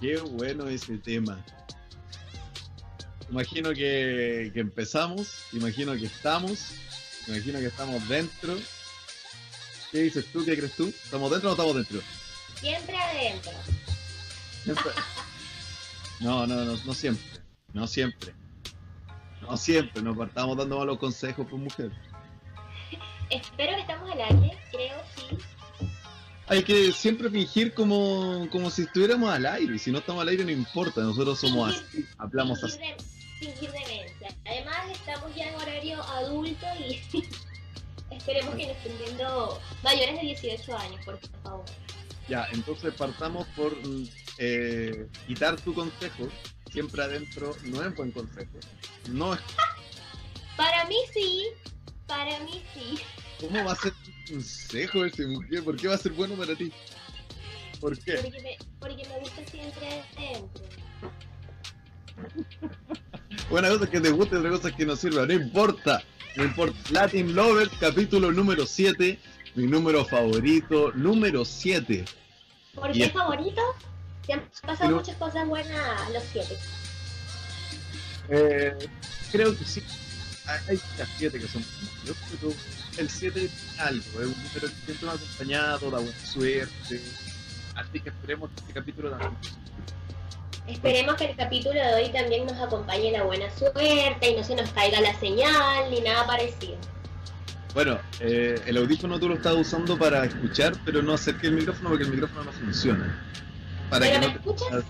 Qué bueno ese tema. Imagino que, que empezamos, imagino que estamos, imagino que estamos dentro. ¿Qué dices tú? ¿Qué crees tú? ¿Estamos dentro o no estamos dentro? Siempre adentro. Siempre. No, no, no, no siempre. No siempre. No siempre. Nos partamos dando malos consejos por mujer. Espero que estamos al aire. Hay que siempre fingir como, como si estuviéramos al aire. Y si no estamos al aire, no importa. Nosotros somos así. Hablamos así. Fingir, de, fingir demencia. Además, estamos ya en horario adulto y esperemos que nos estén viendo mayores de 18 años, por favor. Ya, entonces partamos por eh, quitar tu consejo. Siempre adentro no es buen consejo. No es. Para mí sí, para mí sí. ¿Cómo va a ser un consejo ese mujer? ¿Por qué va a ser bueno para ti? ¿Por qué? Porque me, porque me gusta siempre adentro. Una cosa es que te guste, otra cosa es que no sirva. No importa. No importa. Latin Lover, capítulo número 7. Mi número favorito, número 7. ¿Por qué es- favorito? Se han pasado muchas cosas buenas los siete. Eh, creo que sí. Hay hay las 7 que son pero el 7 es algo. Es un número que siempre acompañado, da buena suerte. Así que esperemos que este capítulo también. Esperemos que el capítulo de hoy también nos acompañe la buena suerte y no se nos caiga la señal ni nada parecido. Bueno, eh, el audífono tú lo estás usando para escuchar, pero no acerque el micrófono porque el micrófono no funciona. Para ¿Pero que me no te- escuchas?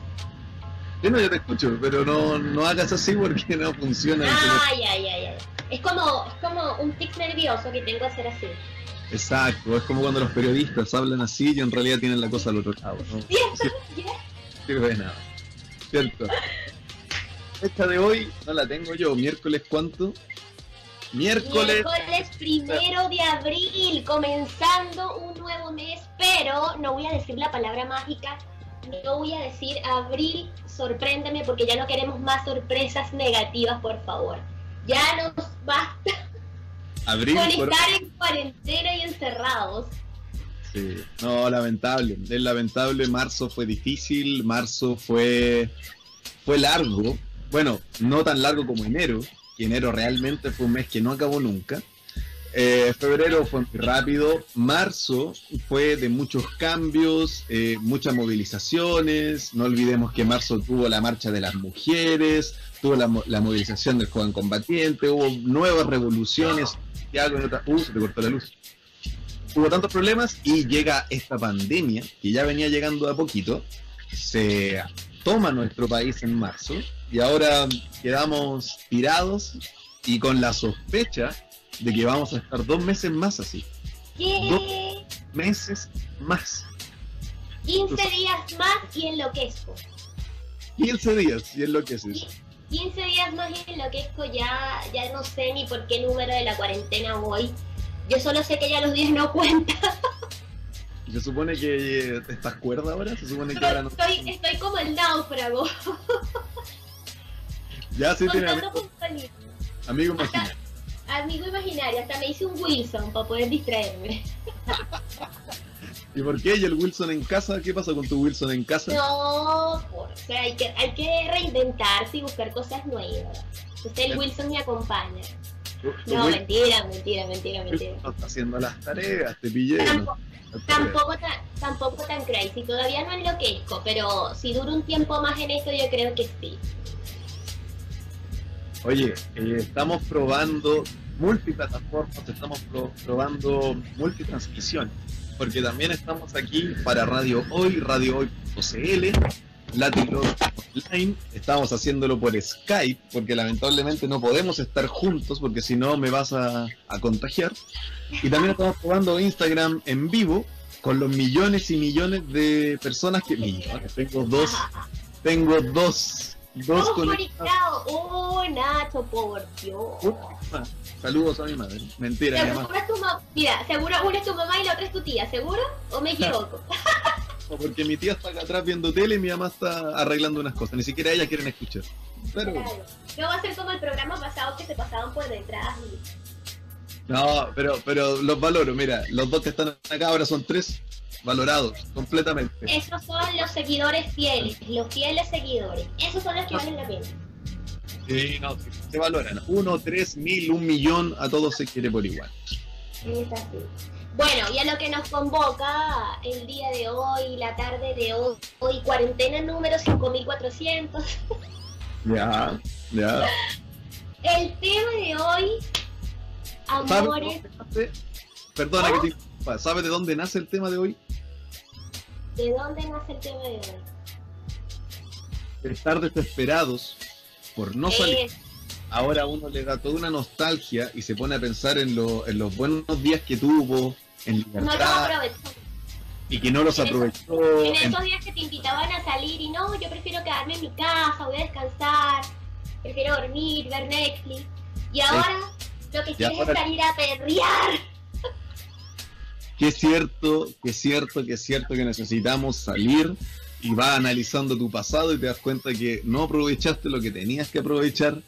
Yo no, yo te escucho, pero no, no hagas así porque no funciona. Ay, ay, ay, ay. Es como, es como un tic nervioso que tengo que hacer así. Exacto, es como cuando los periodistas hablan así y en realidad tienen la cosa al otro lado. No ¿Cierto? Nada. ¿Cierto? Esta de hoy no la tengo yo. ¿Miércoles cuánto? Miércoles. Miércoles primero de abril, comenzando un nuevo mes, pero no voy a decir la palabra mágica, no voy a decir abril, sorpréndeme, porque ya no queremos más sorpresas negativas, por favor. Ya nos basta Abril. con por- estar en cuarentena y encerrados. Sí, no, lamentable. Es lamentable. Marzo fue difícil. Marzo fue, fue largo. Bueno, no tan largo como enero. Que enero realmente fue un mes que no acabó nunca. Eh, febrero fue rápido. Marzo fue de muchos cambios, eh, muchas movilizaciones. No olvidemos que marzo tuvo la marcha de las mujeres, tuvo la, mo- la movilización del joven combatiente, hubo nuevas revoluciones. Y algo en otra. Uh, se cortó la luz hubo tantos problemas y llega esta pandemia, que ya venía llegando a poquito, se toma nuestro país en marzo y ahora quedamos tirados y con la sospecha de que vamos a estar dos meses más así. ¿Qué? Meses más. 15 días más y enloquezco. 15 días y es lo que es eso. 15 días más y enloquezco, ya, ya no sé ni por qué número de la cuarentena voy. Yo solo sé que ya los días no cuentan. Se supone que eh, estás cuerda ahora, se supone que ahora no. Estoy, estoy como el náufrago, Ya sí tiene contando amigo, con palito. amigo imaginario. Amigo imaginario, hasta me hice un Wilson para poder distraerme. ¿Y por qué? ¿Y el Wilson en casa? ¿Qué pasa con tu Wilson en casa? No, por, o sea, hay que, hay que reinventarse y buscar cosas nuevas. Entonces el Wilson me acompaña. No, mentira, mentira, mentira, mentira. no está haciendo las tareas, te pillé. Tampoco, ¿no? tampoco, tan, tampoco tan crazy, todavía no enloquezco, pero si dura un tiempo más en esto yo creo que sí. Oye, eh, estamos probando multiplataformas, estamos pro- probando multitransmisiones, porque también estamos aquí para Radio Hoy, Radio Hoy.cl, Latin Online, estamos haciéndolo por Skype, porque lamentablemente no podemos estar juntos, porque si no me vas a, a contagiar, y también estamos probando Instagram en vivo, con los millones y millones de personas que... Tengo dos, tengo dos, dos conectados. Oh, Nacho, por Dios. Ah, Saludos a mi madre. Mentira. Seguro es tu ma- Mira, seguro una es tu mamá y la otra es tu tía, ¿seguro? ¿O me equivoco? Porque mi tía está acá atrás viendo tele y mi mamá está arreglando unas cosas. Ni siquiera ellas quieren escuchar. Pero Claro. No va a ser como el programa pasado que se pasaban por detrás. y- no, pero, pero los valoro. Mira, los dos que están acá ahora son tres. Valorados, completamente. Esos son los seguidores fieles, los fieles seguidores. Esos son los que valen la pena. Sí, no, se valoran. Uno, tres mil, un millón, a todos se quiere por igual. Es así. Bueno, y a lo que nos convoca el día de hoy, la tarde de hoy, hoy cuarentena número 5400. Ya, ya. El tema de hoy, amores. Perdona que te interrumpa, ¿sabes de dónde nace el tema de hoy? ¿De dónde nace el tema de hoy? De estar desesperados por no salir. Ahora uno le da toda una nostalgia y se pone a pensar en, en los buenos días que tuvo, en libertad. y que no los aprovechó. en esos días que te invitaban a salir y no, yo prefiero quedarme en mi casa, voy a descansar, prefiero dormir, ver Netflix. Y ahora lo que quieres es salir a perrear. Que es cierto, que es cierto, que es cierto que necesitamos salir y vas analizando tu pasado y te das cuenta que no aprovechaste lo que tenías que aprovechar.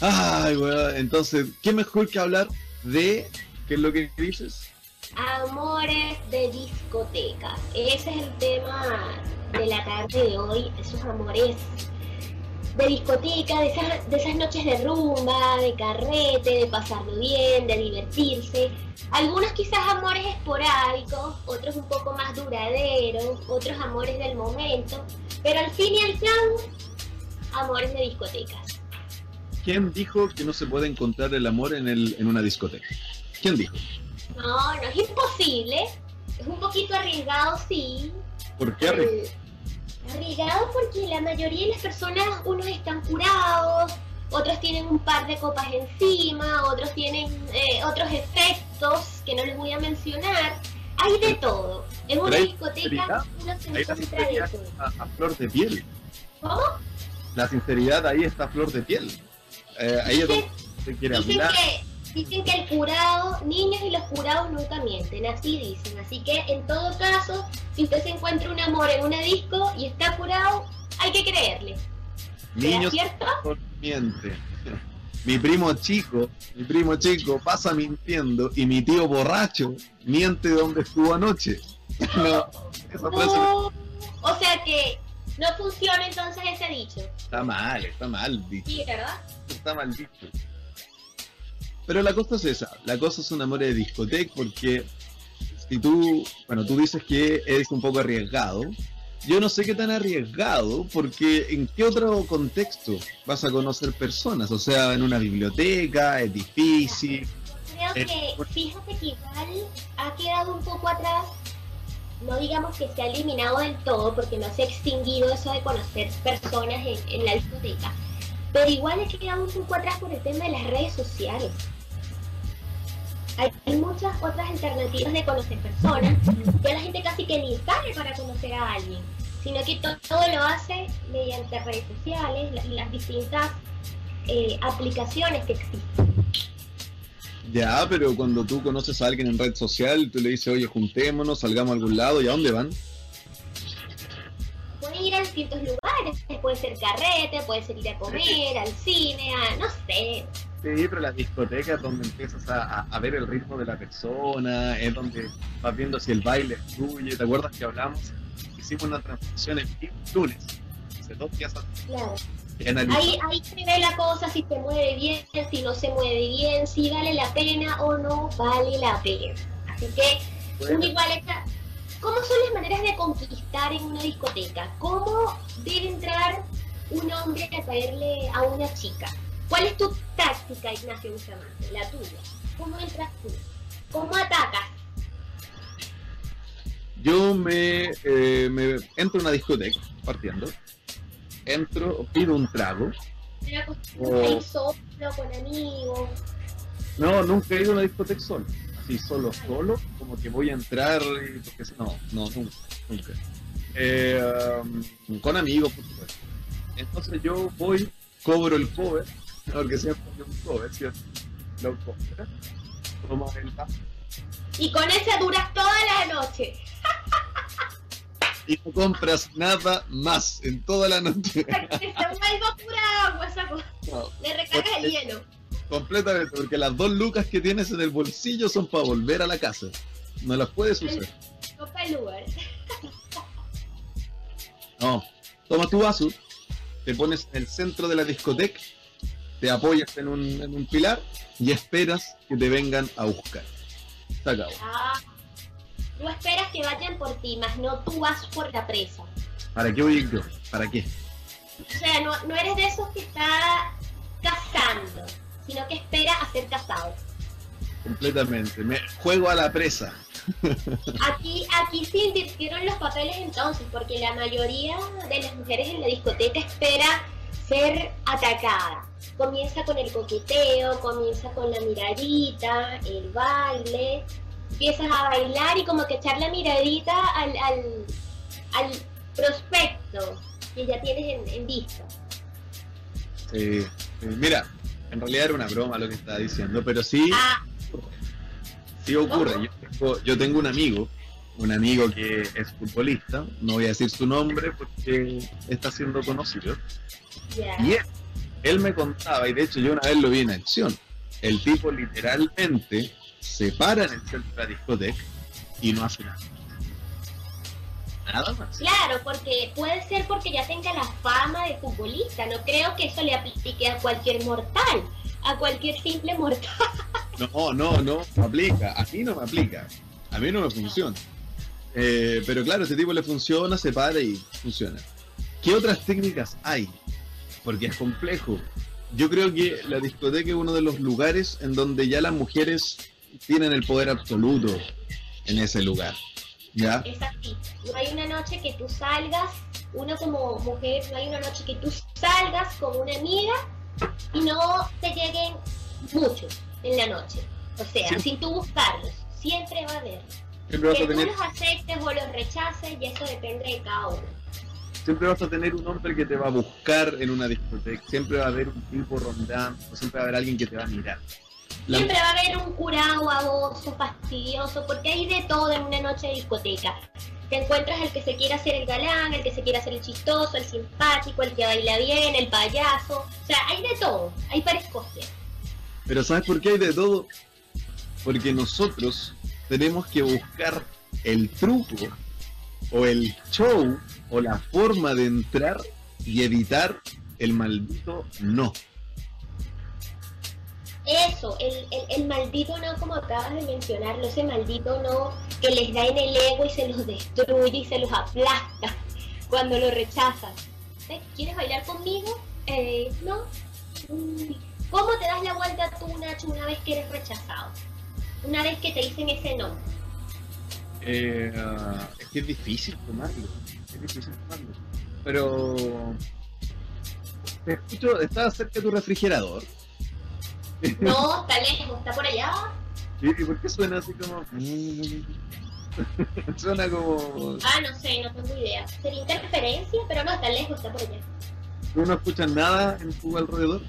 Ay, weón, entonces, ¿qué mejor que hablar de qué es lo que dices? Amores de discoteca. Ese es el tema de la tarde de hoy, esos amores de discoteca, de esas, de esas noches de rumba, de carrete, de pasarlo bien, de divertirse. Algunos quizás amores esporádicos, otros un poco más duraderos, otros amores del momento, pero al fin y al cabo, amores de discotecas. ¿Quién dijo que no se puede encontrar el amor en, el, en una discoteca? ¿Quién dijo? No, no es imposible. Es un poquito arriesgado, sí. ¿Por qué arriesgado? Arriesgado porque la mayoría de las personas, unos están curados, otros tienen un par de copas encima, otros tienen eh, otros efectos que no les voy a mencionar. Hay de todo. En una discoteca uno se encuentra de todo. A, flor de piel. ¿Cómo? La sinceridad ahí está a flor de piel. Eh, ahí es donde se quiere hablar. Dicen que el jurado, niños y los jurados nunca mienten, así dicen. Así que en todo caso, si usted se encuentra un amor en una disco y está jurado, hay que creerle. Niños cierto? miente. Mi primo chico, mi primo chico pasa mintiendo y mi tío borracho miente donde estuvo anoche. no, esa o sea que no funciona entonces ese dicho. Está mal, está mal dicho. Sí, ¿verdad? Está mal dicho. Pero la cosa es esa, la cosa es un amor de discoteca porque si tú, bueno, tú dices que eres un poco arriesgado, yo no sé qué tan arriesgado, porque en qué otro contexto vas a conocer personas, o sea, en una biblioteca, es difícil. Creo que, fíjate que igual ha quedado un poco atrás, no digamos que se ha eliminado del todo, porque no se ha extinguido eso de conocer personas en, en la discoteca, pero igual ha quedado un poco atrás por el tema de las redes sociales hay muchas otras alternativas de conocer personas. Ya la gente casi que ni sale para conocer a alguien, sino que todo lo hace mediante redes sociales y las, distintas eh, aplicaciones que existen. Ya, pero cuando tú conoces a alguien en red social, tú le dices, oye, juntémonos, salgamos a algún lado, ¿y a dónde van? Pueden ir a distintos lugares, puede ser carrete, puede ser ir a comer, al cine, a, no sé, Sí, pero las discotecas donde empiezas a, ver el ritmo de la persona, es donde vas viendo si el baile fluye. ¿Te acuerdas que hablamos? Hicimos una transmisión en vivo lunes, hace dos días atrás. Claro. Ahí, ahí se ve la cosa, si se mueve bien, si no se mueve bien, si vale la pena o no vale la pena. Así que, igual está. ¿Cómo son las maneras de conquistar en una discoteca? ¿Cómo debe entrar un hombre a caerle a una chica? ¿Cuál es tu táctica, Ignacio Bustamante? La tuya. ¿Cómo entras tú? ¿Cómo atacas? Yo me, eh, me entro a una discoteca, partiendo. Entro, pido un trago. ¿Pero solo, con amigos? No, nunca he ido a una discoteca solo. Así, solo, solo, como que voy a entrar y porque no, no, nunca, nunca. Eh, um, con amigos, por supuesto. Entonces yo voy, cobro el cover porque siempre hay un cover, ¿cierto? Tomas el Y con ese duras toda la noche. y no compras nada más en toda la noche. se vuelva pura agua esa cosa. No, Le recargas el hielo. Completamente, porque las dos lucas que tienes en el bolsillo son para volver a la casa. No las puedes usar. copa el Uber. No, toma tu vaso, te pones en el centro de la discoteca, te apoyas en un, en un pilar y esperas que te vengan a buscar. Se acabó. Ah, tú esperas que vayan por ti, más no tú vas por la presa. ¿Para qué voy yo? ¿Para qué? O sea, no, no eres de esos que está cazando, sino que espera a ser cazado. Completamente. Me juego a la presa. Aquí, aquí se invirtieron los papeles entonces, porque la mayoría de las mujeres en la discoteca espera ser atacada. Comienza con el coqueteo, comienza con la miradita, el baile, empiezas a bailar y como que echar la miradita al, al, al prospecto que ya tienes en, en vista. Sí. Mira, en realidad era una broma lo que estaba diciendo, pero sí, Ah, sí ocurre. Yo tengo, yo tengo un amigo, un amigo que es futbolista, no voy a decir su nombre porque está siendo conocido. Ya. Y él, él me contaba, y de hecho yo una vez lo vi en acción, el tipo literalmente se para en el centro de la discoteca y no hace nada. Nada más. Claro, porque puede ser porque ya tenga la fama de futbolista. No creo que eso le aplique a cualquier mortal, a cualquier simple mortal. No, no, no, no aplica. A mí no me aplica. A mí no me funciona. Eh, pero claro, a ese tipo le funciona, se para y funciona. ¿Qué otras técnicas hay? Porque es complejo. Yo creo que la discoteca es uno de los lugares en donde ya las mujeres tienen el poder absoluto en ese lugar. ¿Ya? Es así. No hay una noche que tú salgas, uno como mujer, no hay una noche que tú salgas con una amiga y no te lleguen muchos en la noche. O sea, Sí. sin tú buscarlos. Siempre va a haber. Que tú tener, los aceptes o los rechaces y eso depende de cada uno. Siempre vas a tener un hombre que te va a buscar en una discoteca. Siempre va a haber un tipo rondando, siempre va a haber alguien que te va a mirar. La- Siempre va a haber un curado, baboso, fastidioso, porque hay de todo en una noche de discoteca. Te encuentras el que se quiere hacer el galán, el que se quiere hacer el chistoso, el simpático, el que baila bien, el payaso. O sea, hay de todo, hay para escoger. Pero ¿sabes por qué hay de todo? Porque nosotros tenemos que buscar el truco o el show o la forma de entrar y evitar el maldito no. Eso, el, el, el maldito no, como acabas de mencionarlo, ese maldito no que les da en el ego y se los destruye y se los aplasta cuando lo rechazan. ¿Eh? ¿Quieres bailar conmigo? Eh, no. Mm, ¿Cómo te das la vuelta tú, Nacho, una vez que eres rechazado? Una vez que te dicen ese no. Eh, es que es difícil tomarlo. Es difícil tomarlo. Pero... Te escucho, estás cerca de tu refrigerador. No, está lejos, está por allá. ¿Y y por qué suena así como... suena como... Ah, no sé, no tengo idea. Sería interferencia, pero no, está lejos, está por allá. ¿Tú no escuchas nada en tu alrededor?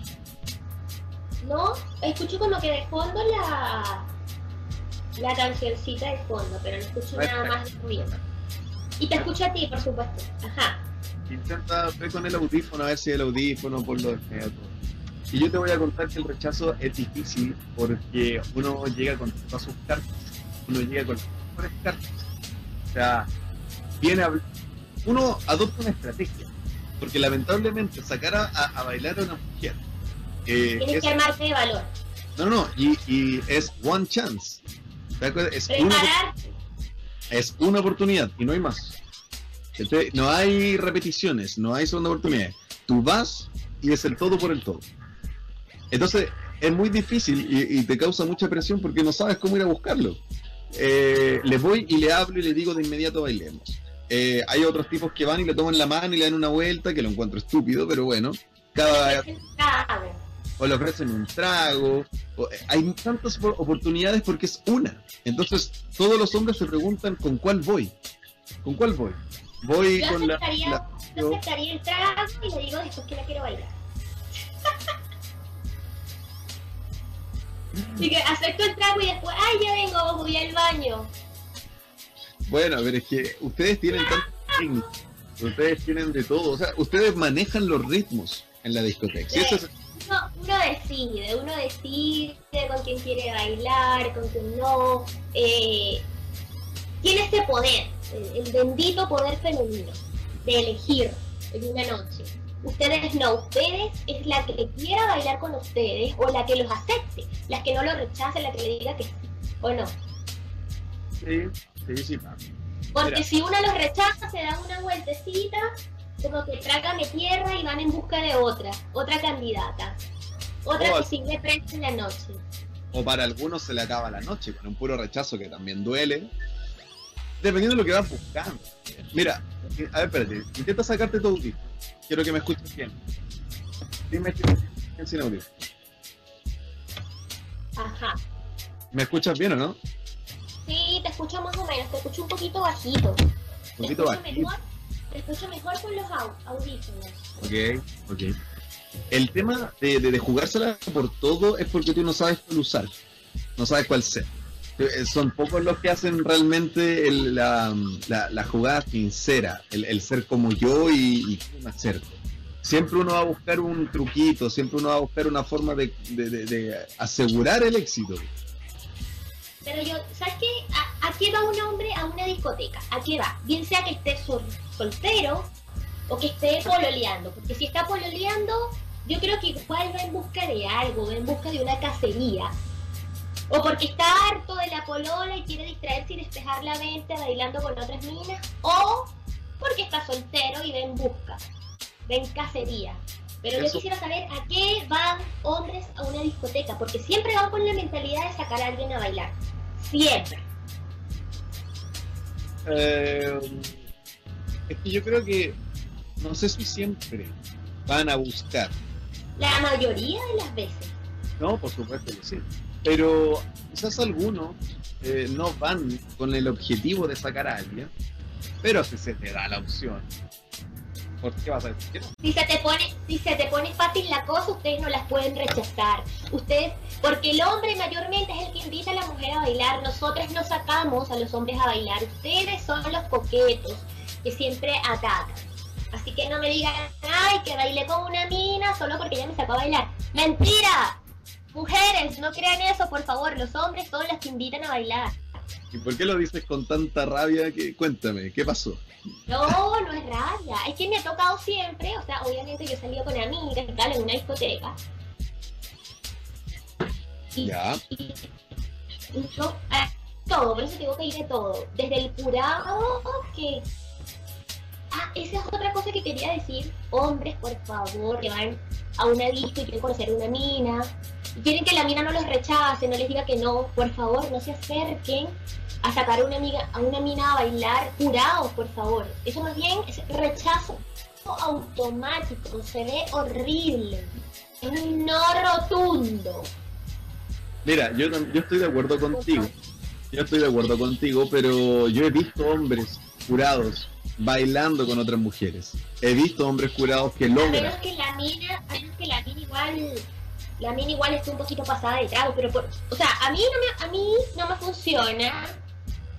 No, escucho como que de fondo la, la cancioncita de fondo, pero no escucho nada más de ruido. Y te escucho a ti, por supuesto. Ajá. Intenta ver con el audífono a ver si el audífono por lo todo. Y yo te voy a contar que el rechazo es difícil porque uno llega con todas sus cartas, uno llega con las mejores cartas. O sea, viene a, uno adopta una estrategia, porque lamentablemente sacar a, bailar a una mujer eh, Tienes es, que armarte de valor. no, no, y, y es one chance. Es Prepararte. Es una oportunidad y no hay más. Entonces, no hay repeticiones, no hay segunda oportunidad. Tú vas y es el todo por el todo. Entonces, es muy difícil y, te causa mucha presión porque no sabes cómo ir a buscarlo. Eh, le voy y le hablo y le digo de inmediato bailemos. Eh, hay otros tipos que van y le toman la mano y le dan una vuelta, que lo encuentro estúpido, pero bueno. Cada. O le ofrecen un trago. o- eh, hay tantas por- oportunidades porque es una. Entonces, todos los hombres se preguntan con cuál voy. ¿Con cuál voy? Voy Yo con la, aceptaría, la- yo aceptaría el trago y le digo después que la quiero bailar. Así que acepto el trago y después, ay, ya vengo, voy al baño. Bueno, pero es que ustedes tienen tantas técnicas, ustedes tienen de todo, o sea, ustedes manejan los ritmos en la discoteca. Si eso es- Uno, uno decide, uno decide con quién quiere bailar, con quién no. eh, tiene este poder, el, el bendito poder femenino, de elegir en una noche. Ustedes no, ustedes es la que quiera bailar con ustedes o la que los acepte, la que no lo rechace, la que le diga que sí, o no. Sí, sí, sí. Porque Mira. si uno los rechaza, se dan una vueltecita, como que trágame tierra y van en busca de otra, otra candidata. Otra Oh, que sí le presta en la noche. O para algunos se le acaba la noche con un puro rechazo que también duele. Dependiendo de lo que vas buscando. Mira, a ver, espérate. Intenta sacarte tu audífono. Quiero que me escuches bien. Dime si me sin audio. Ajá. ¿Me escuchas bien o no? Sí, te escucho más o menos, te escucho un poquito bajito. Un ¿Te poquito bajito. Escucho mejor con los au- audífonos. Ok, ok. El tema de, de, de jugársela por todo es porque tú no sabes cuál usar. No sabes cuál ser. Eh, Son pocos los que hacen realmente el- la, la- la jugada sincera, el, el ser como yo y, y me acerco. Siempre uno va a buscar un truquito, siempre uno va a buscar una forma de- de asegurar el éxito. Pero yo, ¿sabes qué? ¿A, qué va un hombre a una discoteca? ¿A qué va? Bien sea que esté sol- soltero o que esté pololeando. Porque si está pololeando, yo creo que igual va en busca de algo, va en busca de una cacería. O porque está harto de la polola y quiere distraerse y despejar la mente bailando con otras minas. O porque está soltero y va en busca, va en cacería. Pero yo quisiera saber a qué van hombres a una discoteca, porque siempre van con la mentalidad de sacar a alguien a bailar. Siempre. Eh, es que yo creo que, no sé si siempre van a buscar La mayoría de las veces. No, por supuesto que sí. Pero quizás algunos eh, no van con el objetivo de sacar a alguien, pero si se te da la opción, Si se te pone, si se te pone fácil la cosa, ustedes no las pueden rechazar. Ustedes, porque el hombre mayormente es el que invita a la mujer a bailar. Nosotros no sacamos a los hombres a bailar. Ustedes son los coquetos que siempre atacan. Así que no me digan, ay, que bailé con una mina solo porque ella me sacó a bailar. ¡Mentira! Mujeres, no crean eso, por favor. Los hombres son los que invitan a bailar. ¿Y por qué lo dices con tanta rabia? Que, cuéntame, ¿qué pasó? No, no es rabia. Es que me ha tocado siempre. O sea, obviamente yo he salido con amigas y tal en una discoteca. Y, Ya. y- y yo, todo, por eso tengo que ir de todo. Desde el curado que. Ah, esa es otra cosa que quería decir. Hombres, por favor, que van a una disco y quieren conocer una mina. Quieren que la mina no los rechace, no les diga que no. Por favor, no se acerquen a sacar a una amiga, a una mina a bailar curados, por favor. Eso más bien es rechazo automático, se ve horrible. Es un no rotundo. Mira, yo, yo estoy de acuerdo contigo. Yo estoy de acuerdo contigo, pero yo he visto hombres curados bailando con otras mujeres. He visto hombres curados que A logran. menos que la mina, a menos que la mina igual, la mina igual esté un poquito pasada de trago, pero por, o sea, a mí no me, a mí no me funciona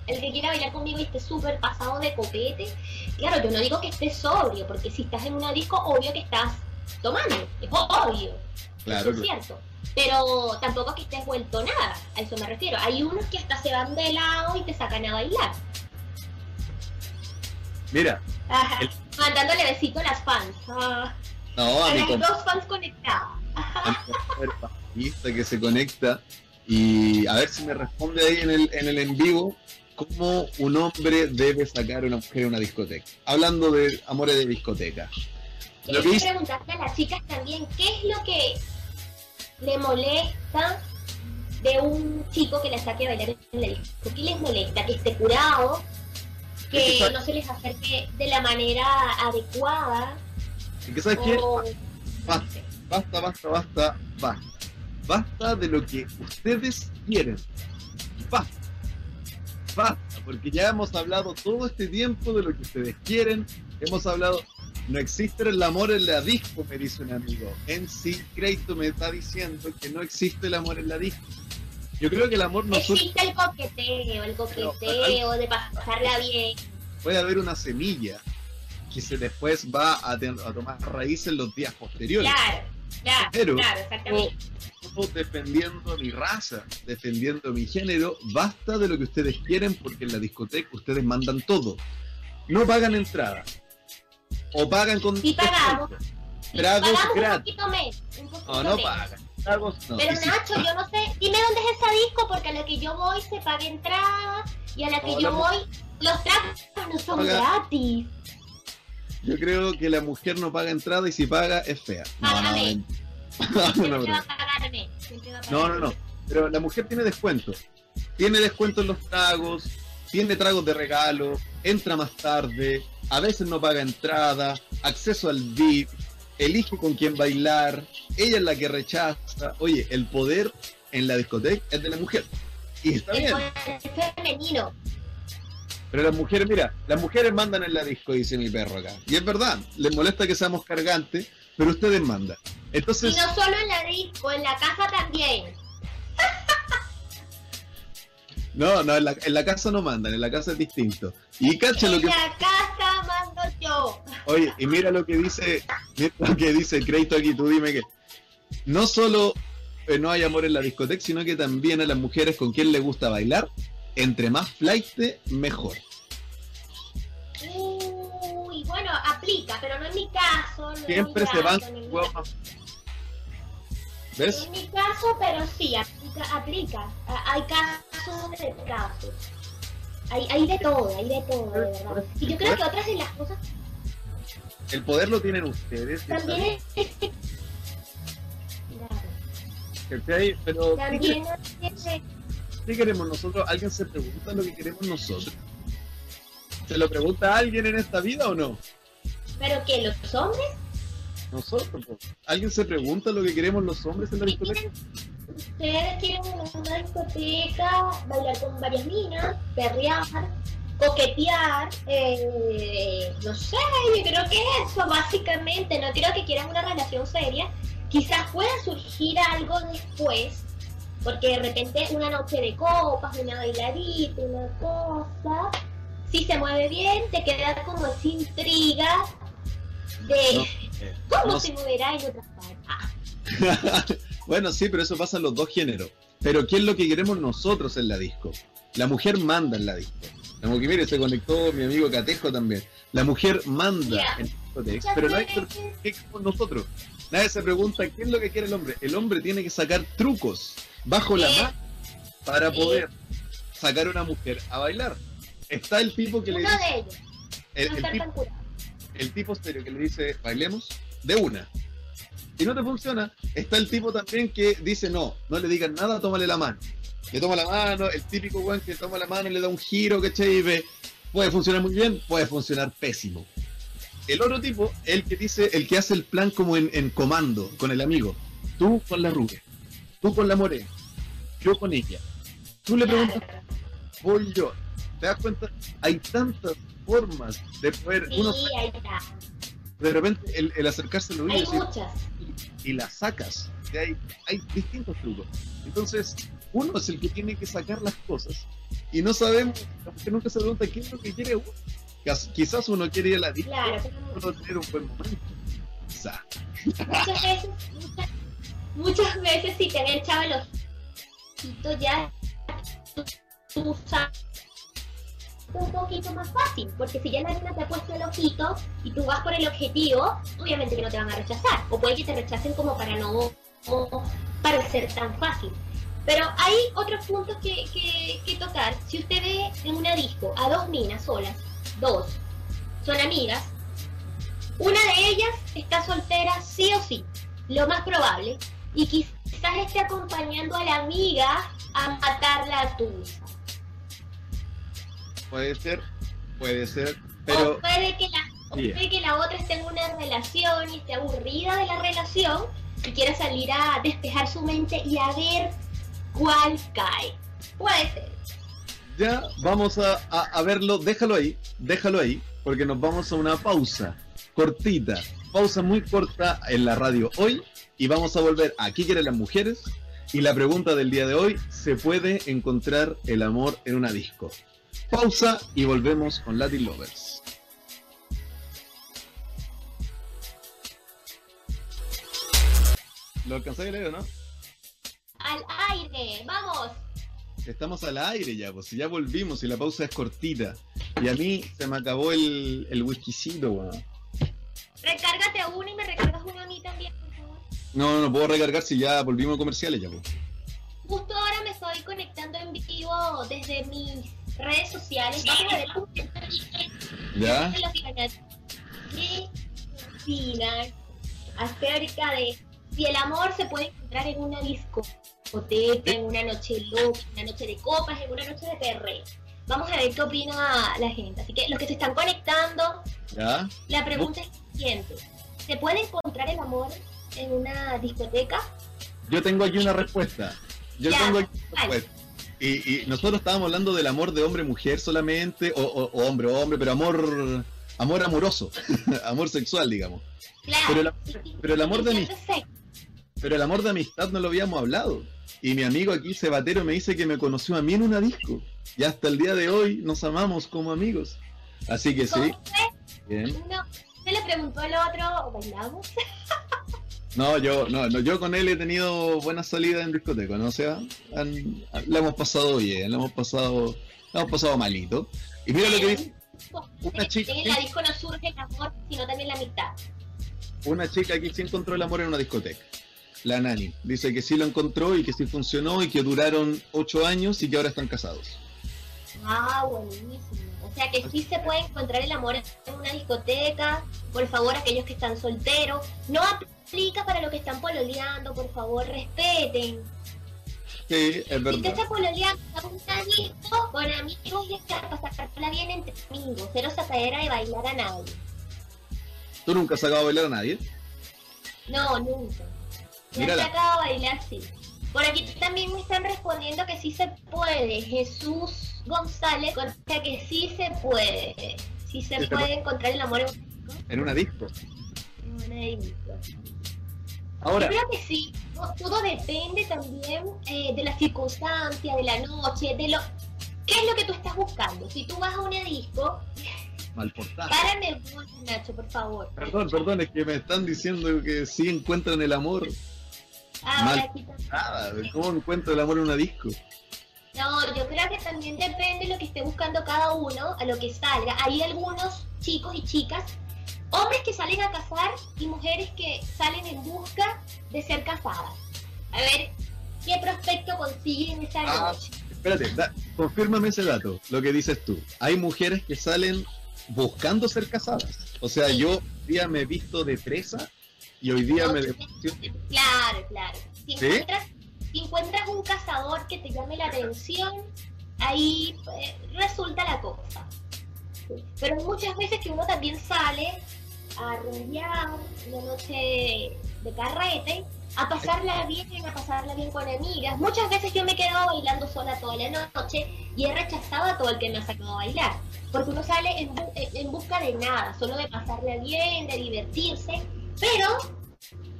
el que quiera bailar conmigo y esté súper pasado de copete. Claro, yo no digo que estés sobrio, porque si estás en una disco, obvio que estás tomando, es obvio. Claro, Eso es cierto. Pero tampoco que estés vuelto nada, a eso me refiero. Hay unos que hasta se van de lado y te sacan a bailar. Mira, Ajá. El- Mandándole besito a las fans. Ah, no, a a mi las dos fans conectadas. que se conecta y a ver si me responde ahí en el, en el en vivo cómo un hombre debe sacar a una mujer a una discoteca. Hablando de amores de discoteca. Lo que a las chicas también qué es lo que le molesta de un chico que la saque a bailar en la disco. ¿Qué les molesta? Que esté curado, que no se les acerque de la manera adecuada. ¿Y que sabes qué? Basta, basta, basta, basta, basta. De lo que ustedes quieren. Basta. Basta, porque ya hemos hablado todo este tiempo de lo que ustedes quieren. Hemos hablado, no existe el amor en la disco, me dice un amigo. En sí, Creito me está diciendo que no existe el amor en la disco. Yo creo que el amor no surge, Existe el coqueteo, el coqueteo de pasarla bien. puede haber una semilla que se después va a, tomar raíz en los días posteriores. Claro, claro, Pero- claro, exactamente. no defendiendo mi raza, defendiendo mi género. Basta de lo que ustedes quieren porque en la discoteca ustedes mandan todo. No pagan entrada. O pagan con... Y pagamos. Tragos pagamos gratis. un poquito menos. un poquito No, no pagan. Tragos no. Pero Nacho, yo no sé, dime dónde es esa disco porque a la que yo voy se paga entrada y a la que No, yo la- voy los tragos no son Paga- gratis. Yo creo que la mujer no paga entrada y si paga es fea. No, no, Págame. no. No, no, no. Pero la mujer tiene descuento. Tiene descuento en los tragos, tiene tragos de regalo, entra más tarde, a veces no paga entrada, acceso al VIP, elige con quién bailar, ella es la que rechaza. Oye, el poder en la discoteca es de la mujer. Y está El bien. poder femenino. Pero las mujeres, mira, las mujeres mandan en la disco, dice mi perro acá. Y es verdad, les molesta que seamos cargantes, pero ustedes mandan. Y Entonces, no solo en la disco, en la casa también. no, no, en la, en la casa no mandan, en la casa es distinto. Y cacha lo En que la casa mando yo. Oye, y mira lo que dice, mira lo que dice el crédito aquí, tú dime que no solo eh, no hay amor en la discoteca, sino que también a las mujeres con quien le gusta bailar, entre más flight, mejor. Uy, bueno, aplica, pero no en mi caso. No Siempre mi se van caso, huevos más- ¿Ves? En mi caso, pero sí, aplica. aplica. Ah, Hay casos de casos. Hay, hay de todo, hay de todo, de verdad. Y yo creo que otras de las cosas El poder lo tienen ustedes, también es... ¿cachai? Pero ¿qué, También es... qué queremos nosotros? ¿Alguien se pregunta lo que queremos nosotros? ¿Se lo pregunta a alguien en esta vida o no? Pero que los hombres Nosotros. ¿Alguien se pregunta lo que queremos los hombres en la ¿qué discoteca? Ustedes quieren una discoteca, bailar con varias minas, perrear, coquetear, eh, no sé, yo creo que eso básicamente, no creo que quieran una relación seria, quizás pueda surgir algo después, porque de repente una noche de copas, una bailadita, una cosa, si se mueve bien, te queda como esa intriga de No, eh, cómo no se moverá en otras partes. Ah, bueno, sí, pero eso pasa en los dos géneros. Pero ¿qué es lo que queremos nosotros en la disco? La mujer manda en la disco. Como que mire, se conectó mi amigo Catejo también. La mujer manda en la discoteca, muchas pero no hay veces- ¿qué queremos nosotros? Nadie se pregunta qué es lo que quiere el hombre. El hombre tiene que sacar trucos bajo la Sí. mano para Sí. poder sacar a una mujer a bailar. Está el tipo que le dice, de ellos, el, no el estar tipo, tan curado. el tipo serio que le dice, bailemos, de una. Si no te funciona, está el tipo también que dice, no, no le digan nada, tómale la mano. Le toma la mano, el típico weón que toma la mano y le da un giro, ¿cachai? Y ve, puede funcionar muy bien, puede funcionar pésimo. El otro tipo, el que dice, el que hace el plan como en, en comando, con el amigo. Tú con la rubia, tú con la morena, yo con ella. Tú le preguntas, voy yo. ¿Te das cuenta? Hay tantas formas de poder, uno Sí, ahí está. de repente el, el acercarse a la orilla y Hay decir, muchas. y la sacas. Ahí, hay distintos trucos. Entonces, uno es el que tiene que sacar las cosas. Y no sabemos, mujer nunca se pregunta qué es lo que quiere uno. Quizás- uno quiere ir a la disco, Claro, uno tener un buen momento. Quizás. muchas veces, muchas, muchas veces si te han echado el ojito ya, tú, tú sabes un poquito más fácil, porque si ya la nena te ha puesto el ojito y tú vas por el objetivo, obviamente que no te van a rechazar, o puede que te rechacen como para no, no parecer tan fácil. Pero hay otros puntos que, que tocar. Si usted ve en una disco a dos minas solas, dos, son amigas, una de ellas está soltera sí o sí, lo más probable, y quizás esté acompañando a la amiga a matar la tuya. Puede ser, puede ser, O pero puede que la, o puede que la otra esté en una relación y esté aburrida de la relación y quiera salir a despejar su mente y a ver cuál cae. Puede ser. ya vamos a, a- a verlo. Déjalo ahí, déjalo ahí, porque nos vamos a una pausa cortita, pausa muy corta en la radio hoy y vamos a volver a ¿Qué quieren las mujeres? Y la pregunta del día de hoy, ¿se puede encontrar el amor en una disco? Pausa y volvemos con Latin Lovers. ¿Lo alcanzáis a leer o no? al aire. Vamos. Estamos al aire ya, pues ya volvimos y la pausa es cortita. Y a mí se me acabó el, el whiskycito, weón. Recárgate uno y me recargas uno a mí también. No, no puedo recargar si ya volvimos a comerciales ya, pues. Justo ahora me estoy conectando en vivo desde mis redes sociales. Vamos a ver ¿Ya? que opinan acerca de si el amor se puede encontrar en una discoteca, en una noche loca, en una noche de copas, en una noche de perreo. Vamos a ver qué opina la gente. Así que los que se están conectando, ¿Ya? la pregunta es la siguiente. ¿Se puede encontrar el amor en una discoteca? Yo tengo aquí una respuesta. Yo Ya, tengo aquí una respuesta. Y, y nosotros estábamos hablando del amor de hombre-mujer solamente, o, o- o hombre-hombre, pero amor amor amoroso, amor sexual, digamos. Claro. Pero la- el amor de perfecto. Pero el amor de amistad no lo habíamos hablado. Y mi amigo aquí, Cebatero, me dice que me conoció a mí en una disco. Y hasta el día de hoy nos amamos como amigos. Así que sí. Bien. Uno se le preguntó al otro, ¿bailamos? No, yo, no, no, yo con él he tenido buenas salidas en discoteca, ¿no? O sea, han- la hemos pasado bien, la hemos pasado, la hemos pasado malito. Y mira lo que dice Una chica- En la disco no surge el amor, sino también la amistad. una chica aquí sí encontró el amor en una discoteca. La Nani. Dice que sí lo encontró y que sí funcionó y que duraron ocho años y que ahora están casados. Ah, buenísimo. O sea que sí se puede encontrar el amor en una discoteca. Por favor, aquellos que están solteros. No para los que están pololeando, por favor, respeten. Sí, es Si estás pololeando a un disco, con amigos y a pasarla bien entre amigos. Cero sacadera de bailar a nadie. ¿Tú nunca has sacado a bailar a nadie? No, nunca. Me han sacado a bailar sí. Por aquí también me están respondiendo que sí se puede. Jesús González contesta que sí se puede. Sí se Sí se puede encontrar el amor en En una disco. una disco. Ahora, Yo creo que sí. Todo depende también eh, de la circunstancia, de la noche, de lo... ¿Qué es lo que tú estás buscando? Si tú vas a una disco, mal portada. párame el Nacho, por favor. Perdón, perdón, es que me están diciendo que sí encuentran el amor. Ahora Mal. aquí también. Nada, ¿cómo encuentro el amor en una disco? No, yo creo que también depende de lo que esté buscando cada uno, a lo que salga. Hay algunos chicos y chicas, hombres que salen a casar y mujeres que salen en busca de ser casadas. A ver, ¿qué prospecto consiguen esa Ah. noche? Espérate, da- confírmame ese dato, lo que dices tú. Hay mujeres que salen buscando ser casadas. O sea, Sí. yo hoy día me he visto de presa y hoy día me... de- Claro, claro. Si, ¿Sí? encuentras, si encuentras un cazador que te llame la atención, ahí eh, resulta la cosa. Pero muchas veces que uno también sale a rumbear una noche de carrete, a pasarla bien, a pasarla bien con amigas. Muchas veces yo me he quedado bailando sola toda la noche y he rechazado a todo el que me ha sacado a bailar. Porque uno sale en, bu- en busca de nada, solo de pasarla bien, de divertirse. Pero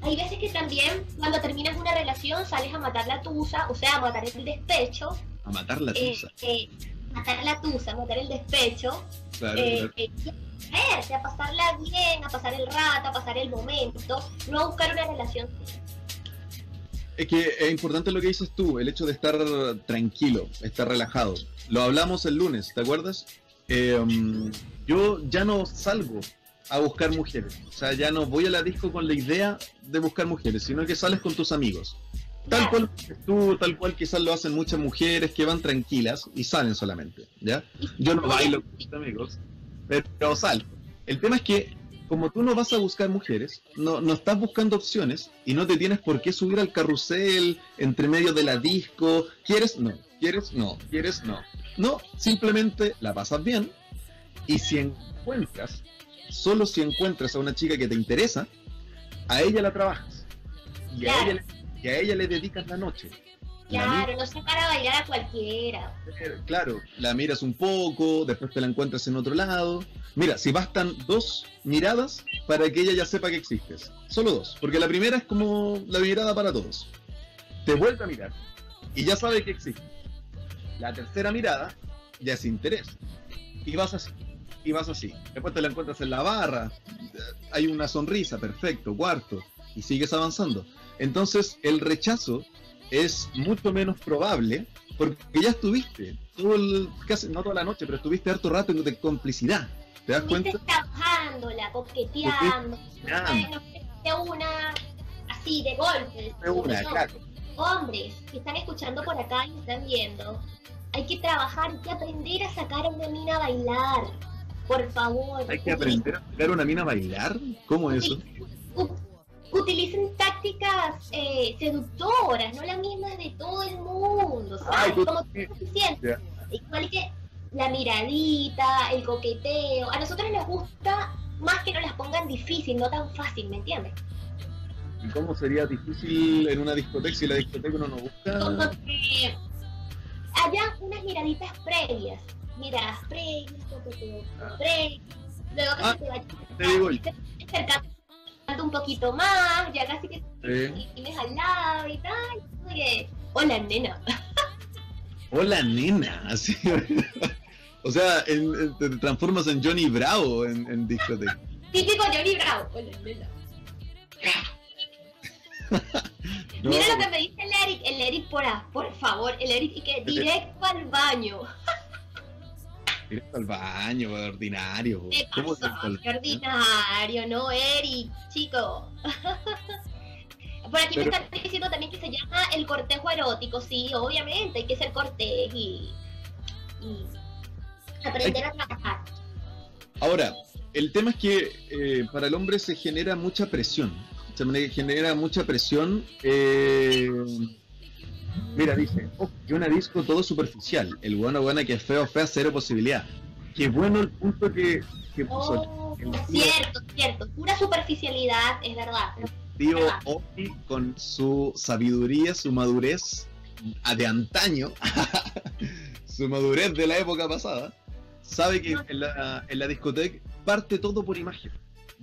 hay veces que también cuando terminas una relación sales a matar la tusa, o sea, a matar el despecho, A matar la eh, tusa. eh, matar la tusa, matar el despecho, Claro, eh, claro. Y a pasarla bien, a pasar el rato, a pasar el momento, no a buscar una relación. Es que es importante lo que dices tú, el hecho de estar tranquilo, estar relajado. Lo hablamos el lunes, ¿te acuerdas? Eh, yo ya no salgo a buscar mujeres. O sea, ya no voy a la disco con la idea de buscar mujeres, sino que sales con tus amigos. Tal cual tú, tal cual quizás lo hacen muchas mujeres que van tranquilas y salen solamente, ¿ya? Yo no bailo con mis amigos, pero salgo. El tema es que, como tú no vas a buscar mujeres, no, no estás buscando opciones y no te tienes por qué subir al carrusel entre medio de la disco. ¿Quieres? No. ¿Quieres? No. ¿Quieres? No. No, simplemente la pasas bien y si encuentras, solo si encuentras a una chica que te interesa, a ella la trabajas. Y, a, ella, y a ella le dedicas la noche. La Claro, no sacar a bailar a cualquiera. Claro, la miras un poco, después te la encuentras en otro lado. Mira, si bastan dos miradas para que ella ya sepa que existes. Solo dos, porque la primera es como la mirada para todos. Te vuelve a mirar y ya sabe que existes. La tercera mirada ya es interés. Y vas así, y vas así. Después te la encuentras en la barra, hay una sonrisa, perfecto, cuarto, y sigues avanzando. Entonces, el rechazo es mucho menos probable porque ya estuviste, todo el, casi, no toda la noche, pero estuviste harto rato de complicidad. ¿Te das cuenta? trabajándola, coqueteando, de una así de golpe. De una, claro. Hombres que están escuchando por acá y están viendo, hay que trabajar, hay que aprender a sacar a una mina a bailar. Por favor. Hay que aprender a sacar a una mina a bailar. ¿Cómo es eso? Utilicen tácticas eh, seductoras, no las mismas de todo el mundo, ¿sabes? Como suficiente. Igual que la miradita, el coqueteo. A nosotros nos gusta más que nos las pongan difícil, no tan fácil, ¿me entiendes? ¿Y cómo sería difícil en una discoteca si la discoteca no nos gusta? Como que haya unas miraditas previas, miradas previas, coqueteo ah. previas, luego que ah, se te vaya te digo un poquito más, ya casi que tienes al lado y tal. hola nena. Hola nena, así. o sea, te transformas en Johnny Bravo en, en discoteca. Típico Johnny Bravo, hola nena. Mira lo que me dice el Eric, el Eric por, por favor, el Eric y que directo al baño. Directo al baño, ordinario. ¿Qué ordinario, no, Eric, chico. Por aquí me están diciendo también que se llama el cortejo erótico. Sí, obviamente, hay que ser cortés y, aprender a trabajar. Ahora, el tema es que eh, para el hombre se genera mucha presión. Se genera mucha presión. Eh, Mira, dice, oh, que una disco todo superficial. El bueno, buena, que es feo, fea, cero posibilidad. Qué bueno el punto que, que puso. Oh, cierto, cierto. Pura superficialidad, es verdad. Tío Oki, con su sabiduría, su madurez de antaño, su madurez de la época pasada, sabe que en la, en la discoteca parte todo por imagen.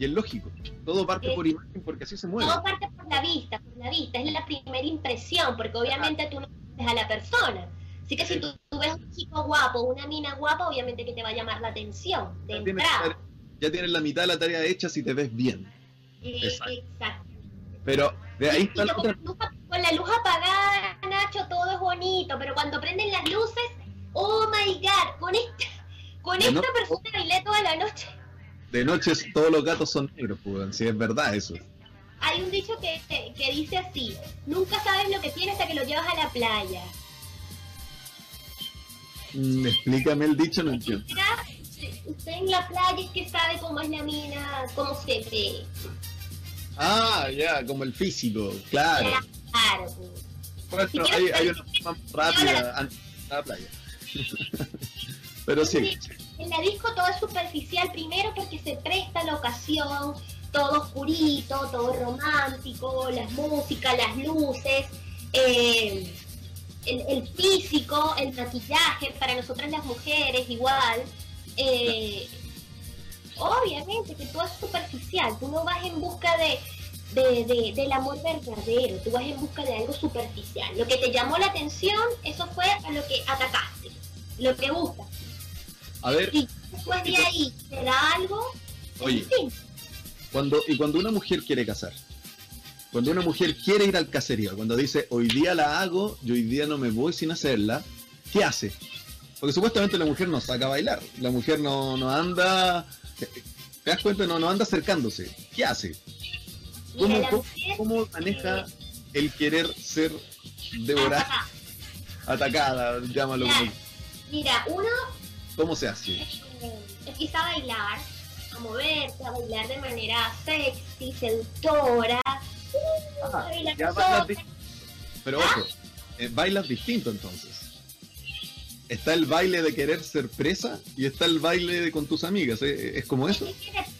Y es lógico, todo parte por imagen porque así se mueve. Todo parte por la vista, por la vista, es la primera impresión, porque obviamente tú no ves a la persona. Así que si tú, ves un chico guapo, una mina guapa, obviamente que te va a llamar la atención de ya entrada. Tienes, ya tienes la mitad de la tarea hecha si te ves bien. Eh, exacto. Pero de ahí está la con, la luz apagada, Nacho, todo es bonito, pero cuando prenden las luces, oh my god, con esta, con esta persona bailé toda la noche de noche todos los gatos son negros, pues, si es verdad eso. Hay un dicho que, que dice así, nunca sabes lo que tienes hasta que lo llevas a la playa. Mm, explícame el dicho, no entiendo. Usted en la playa es que sabe cómo es la mina, cómo se ve. Ah, ya, como el físico, claro. Claro. Pues. Bueno, hay, hay, una forma rápida antes de la playa. Pero sí. En la disco todo es superficial, primero porque se presta la ocasión, todo oscurito, todo romántico, las músicas, las luces, eh, el, físico, el maquillaje, para nosotras las mujeres igual. Eh, obviamente que todo es superficial, tú no vas en busca de, del amor verdadero, tú vas en busca de algo superficial. Lo que te llamó la atención, eso fue a lo que atacaste, lo que buscas. A ver. Y después de ahí da algo. Oye. Cuando, y cuando una mujer quiere casar, cuando una mujer quiere ir al caserío, cuando dice hoy día la hago y hoy día no me voy sin hacerla, ¿qué hace? Porque supuestamente la mujer no saca a bailar, la mujer no, no anda, ¿te das cuenta? No, no anda acercándose. ¿Qué hace? ¿Cómo, cómo, maneja el querer ser devorada? Atacada, llámalo. mira, uno ¿Cómo se hace? Empieza a bailar, a moverte, a bailar de manera sexy, seductora. Ah, ya bailas Pero ¿Ah? ojo, eh, bailas distinto entonces. Está el baile de querer ser presa y está el baile de con tus amigas. ¿eh? ¿Es como eso?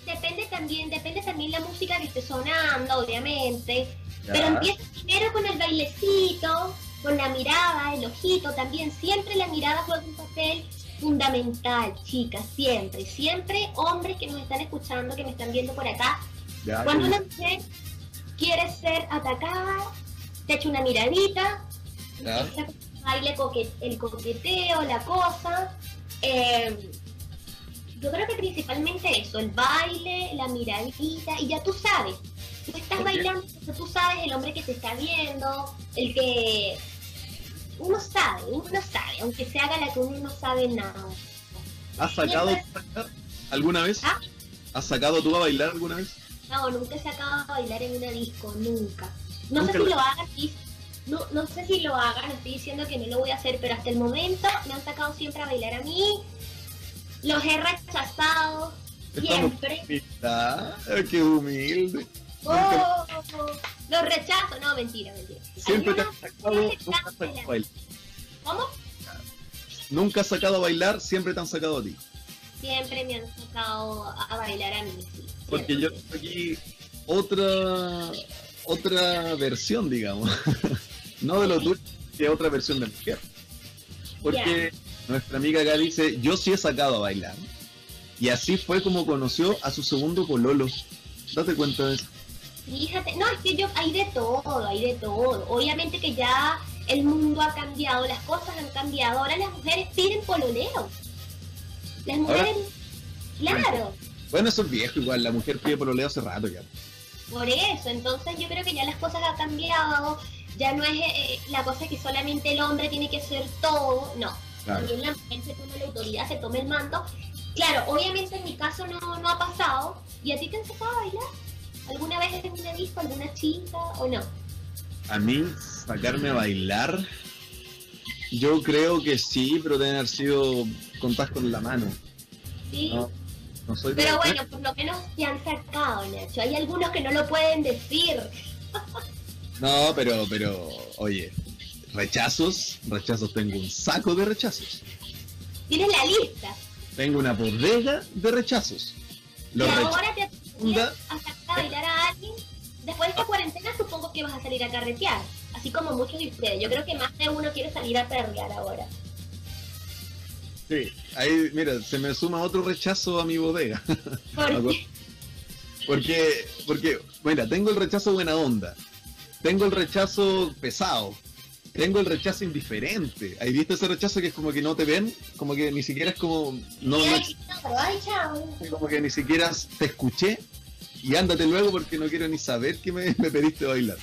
depende también, depende también la música que esté sonando, obviamente. Pero empieza primero con el bailecito, con la mirada, el ojito también. Siempre la mirada juega un papel fundamental, chicas, siempre, siempre, hombres que nos están escuchando, que me están viendo por acá, cuando una mujer quiere ser atacada, te echa una miradita, baile el coqueteo, la cosa. Em, yo creo que principalmente eso, el baile, la miradita, y ya tú sabes, tú estás bailando, tú sabes el hombre que te está viendo, el que uno sabe, uno sabe, aunque se haga la que uno no sabe nada. ¿Has sacado alguna vez? ¿Ah? ¿Has sacado tú a bailar alguna vez? No, nunca he sacado a bailar en una disco, nunca. No Nunca sé si lo- lo hagan, no, no sé si lo hagan, estoy diciendo que no lo voy a hacer, pero hasta el momento me han sacado siempre a bailar a mí. Los he rechazado Estamos- siempre. Ah, qué humilde. Oh, los rechazo, no, mentira, mentira. Siempre te has sacado, nunca has sacado a bailar. ¿Cómo? Nunca has sacado a bailar, siempre te han sacado a ti. Siempre me han sacado a bailar a mí, sí. Porque yo aquí otra otra versión, digamos. no de lo tuyo, que otra versión de mujer. Porque nuestra amiga acá dice, yo sí he sacado a bailar. Y así fue como conoció a su segundo pololo. Date cuenta de eso. Fíjate, no, es que yo, hay de todo, hay de todo. Obviamente que ya el mundo ha cambiado, las cosas han cambiado. Ahora las mujeres piden pololeo. Las mujeres, claro, Bueno, eso es viejo igual, la mujer pide pololeo hace rato ya. por eso. Entonces yo creo que ya las cosas han cambiado. Ya no es eh, la cosa que solamente el hombre tiene que hacer todo. No, Claro. también la mujer se toma la autoridad, se toma el mando. Claro, obviamente en mi caso no, no ha pasado. ¿Y a ti te han sacado a bailar? ¿Alguna vez en una disco, alguna chica o no? A mí, sacarme a bailar, yo creo que sí, pero deben haber sido contadas con la mano. Sí. No, no soy de- Pero bueno, por lo menos te han sacado, Nacho. Hay algunos que no lo pueden decir. No, pero, pero, oye, rechazos, rechazos, tengo un saco de rechazos. Tienes la lista. Tengo una bodega de rechazos. Los y rechazos. ahora te atreverías a sacar a bailar a alguien. Después de esta cuarentena supongo que vas a salir a carretear. Así como muchos de ustedes. Yo creo que más de uno quiere salir a perrear ahora. Sí, ahí, mira, se me suma otro rechazo a mi bodega. Porque, Porque, porque, mira, tengo el rechazo buena onda. Tengo el rechazo pesado. Tengo el rechazo indiferente. ¿Has visto ese rechazo que es como que no te ven? Como que ni siquiera es como. No, no como que ni siquiera te escuché y ándate luego porque no quiero ni saber que me, me pediste bailar.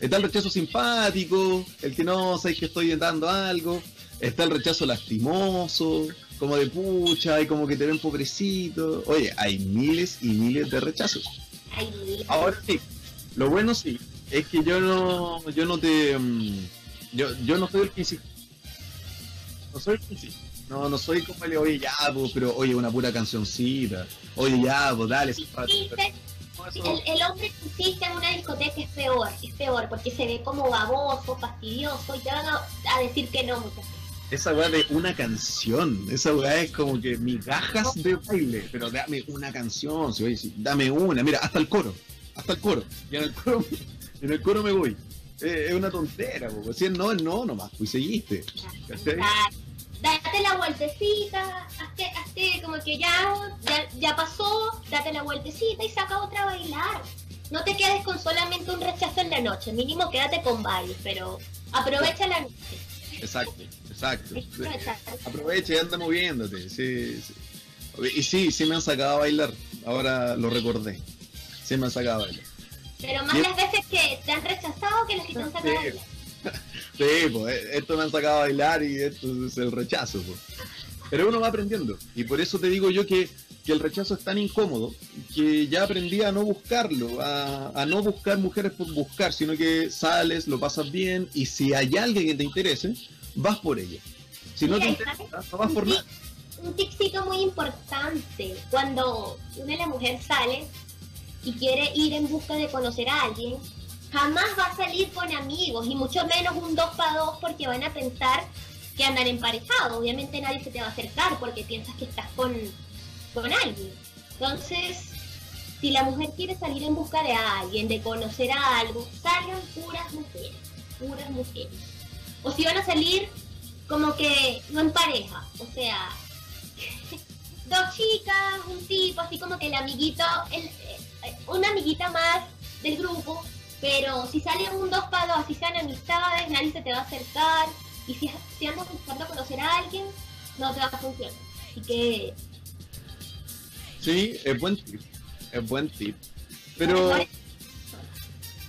Está el rechazo simpático, el que no sabes que estoy dando algo. Está el rechazo lastimoso, como de pucha y como que te ven pobrecito. Oye, hay miles y miles de rechazos. Ahora sí, lo bueno sí, es que yo no, yo no te, mm, yo, yo no soy el que insiste. No soy el que insiste. No, no soy como el, oye, ya, pues, pero oye, una pura cancioncita. Oye, ya, pues, dale. no, eso- el, el hombre que insiste en una discoteca es peor, es peor, porque se ve como baboso, fastidioso, y te van a, a decir que no muchas veces. Esa weá de una canción, esa weá es como que migajas de baile, pero dame una canción, sí, oye, sí, dame una, mira, hasta el coro, hasta el coro, y en el coro, en el coro me voy. Eh, es una tontera, po. si es no, es no nomás, pues seguiste. ¿cachai? Date la vueltecita, hazte, hazte como que ya, ya, ya pasó, date la vueltecita y saca otra a bailar. No te quedes con solamente un rechazo en la noche, mínimo quédate con varios, pero aprovecha la noche. Exacto, exacto. Aprovecha. Aprovecha y anda moviéndote, sí, sí. Y sí, sí me han sacado a bailar, ahora lo recordé. Sí me han sacado a bailar. Pero más las veces que te han rechazado que las que te han sacado a bailar. Sí, pues esto me han sacado a bailar y esto es el rechazo. Pues. Pero uno va aprendiendo. Y por eso te digo yo que, que el rechazo es tan incómodo que ya aprendí a no buscarlo, a, a no buscar mujeres por buscar, sino que sales, lo pasas bien y si hay alguien que te interese, vas por ella. Si no te interesa, no vas por nada. un tipcito muy importante. Cuando una de las mujeres sale y quiere ir en busca de conocer a alguien, jamás va a salir con amigos y mucho menos un dos para dos porque van a pensar que andan emparejados. Obviamente nadie se te va a acercar porque piensas que estás con, con alguien. Entonces, si la mujer quiere salir en busca de alguien, de conocer a algo, salgan puras mujeres, puras mujeres. O si van a salir como que no en pareja, o sea, dos chicas, un tipo, así como que el amiguito, el, eh, una amiguita más del grupo, pero si sale un dos para dos, si sean amistades, nadie se te va a acercar, y si, si andas buscando conocer a alguien, no te va a funcionar. Así que, Sí, es buen tip. Es buen tip. Pero,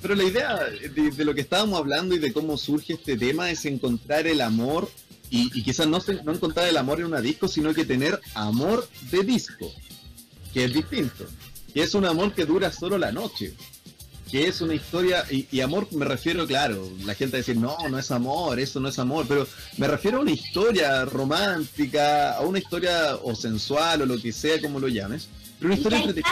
Pero la idea de, de, lo que estábamos hablando y de cómo surge este tema es encontrar el amor y, y quizás no, no encontrar el amor en una disco, sino que tener amor de disco, que es distinto. Que es un amor que dura solo la noche que es una historia, y, amor me refiero, claro, la gente va a decir, no, no es amor, eso no es amor, pero me refiero a una historia romántica, a una historia o sensual o lo que sea, como lo llames, pero una historia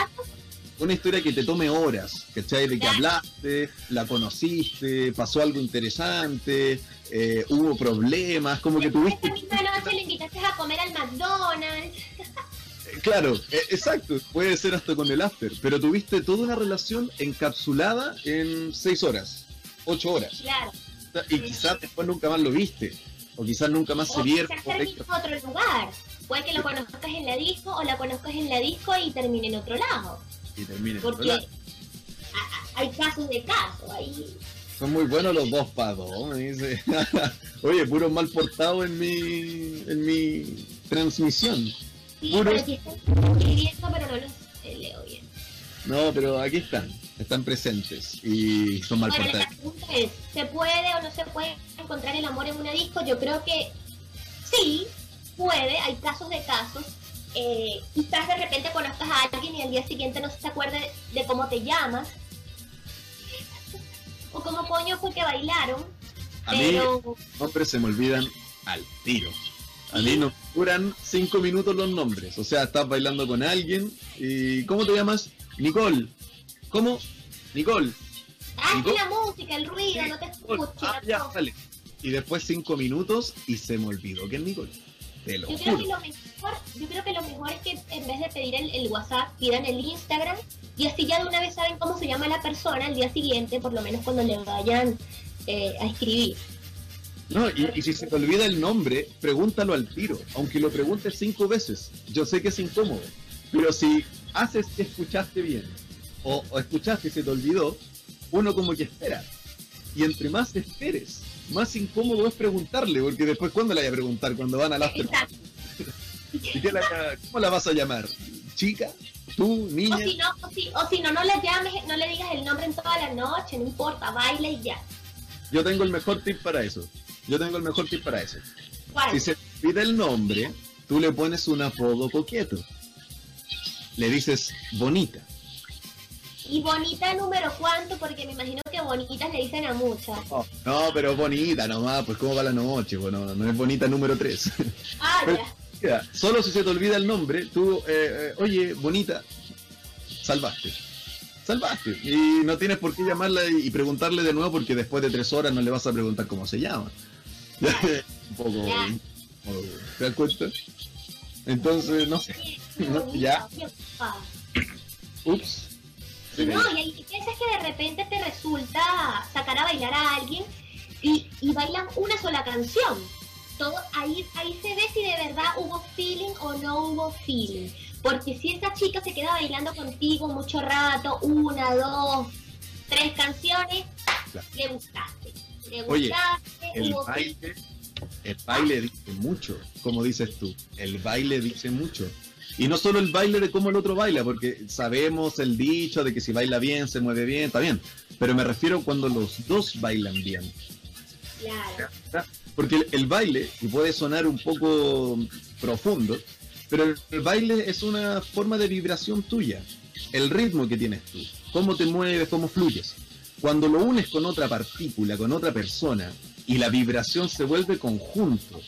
Una historia que te tome horas, ¿cachai? De que hablaste, la conociste, pasó algo interesante, eh, hubo problemas, como que tuviste... Esta misma noche le invitaste a comer al McDonald's. Claro, e, exacto, puede ser hasta con el after, pero tuviste toda una relación encapsulada en seis horas, ocho horas. Claro. Y quizás después nunca más lo viste, o quizás nunca más se vieron. Quizás en otro lugar. Puede que lo conozcas en la disco o la conozcas en la disco y termine en otro lado. Y termine en otro lado. hay casos de casos ahí. Son muy buenos los dos pados, me dice. Oye, puro mal portado en mi, en mi transmisión. Sí, pero aquí están escribiendo, pero no los leo bien. No, pero aquí están, están presentes y son mal bueno, la pregunta es, ¿se puede o no se puede encontrar el amor en una disco? Yo creo que sí, puede, hay casos de casos. Eh, quizás de repente conozcas a alguien y al día siguiente no se acuerde de cómo te llamas. o cómo coño fue que bailaron. A pero... mí, hombres se me olvidan al tiro. A mí no duran cinco minutos los nombres. O sea, estás bailando con alguien y ¿cómo te llamas? Nicole. ¿Cómo? Nicole. Ah, la música, el ruido, no te escucho. Ah, ya, vale. Y después cinco minutos y se me olvidó que es Nicole. Te lo yo, creo que lo mejor, yo creo que lo mejor es que en vez de pedir el, WhatsApp, pidan el Instagram y así ya de una vez saben cómo se llama la persona el día siguiente, por lo menos cuando le vayan eh, a escribir. No, y, si se te olvida el nombre, pregúntalo al tiro, aunque lo preguntes cinco veces. Yo sé que es incómodo, pero si haces que escuchaste bien o, escuchaste y se te olvidó, uno como que espera. Y entre más esperes, más incómodo es preguntarle, porque después, ¿cuándo le vaya a preguntar? Cuando van al after. ¿Y qué la, cómo la vas a llamar? ¿Chica? ¿Tú, niña? O si no, o si, o si no, no le llames, no le digas el nombre en toda la noche, no importa, baila y ya. Yo tengo el mejor tip para eso. Yo tengo el mejor tip para eso. Si se pide el nombre, tú le pones un apodo coqueto. Le dices bonita. ¿Y bonita número cuánto? Porque me imagino que bonitas le dicen a muchas. no, pero bonita nomás, pues cómo va la noche, bueno, no es bonita número 3. Ah, ya. Solo si se te olvida el nombre, tú, eh, eh, oye, bonita, salvaste. Salvaste. Y no tienes por qué llamarla y preguntarle de nuevo porque después de tres horas no le vas a preguntar cómo se llama. un poco. ¿Te das cuenta? Entonces, no sé. ya. Ups. no, y piensas que de repente te resulta sacar a bailar a alguien y, y bailan una sola canción. Todo, ahí, ahí se ve si de verdad hubo feeling o no hubo feeling. Porque si esa chica se queda bailando contigo mucho rato, una, dos, tres canciones, le gustaste. Oye, el baile, el baile dice mucho, como dices tú. El baile dice mucho. Y no solo el baile de cómo el otro baila, porque sabemos el dicho de que si baila bien, se mueve bien, está bien. Pero me refiero cuando los dos bailan bien. Claro. Porque el, baile, y puede sonar un poco profundo, pero el baile es una forma de vibración tuya. El ritmo que tienes tú, cómo te mueves, cómo fluyes. Cuando lo unes con otra partícula, con otra persona, y la vibración se vuelve conjunto,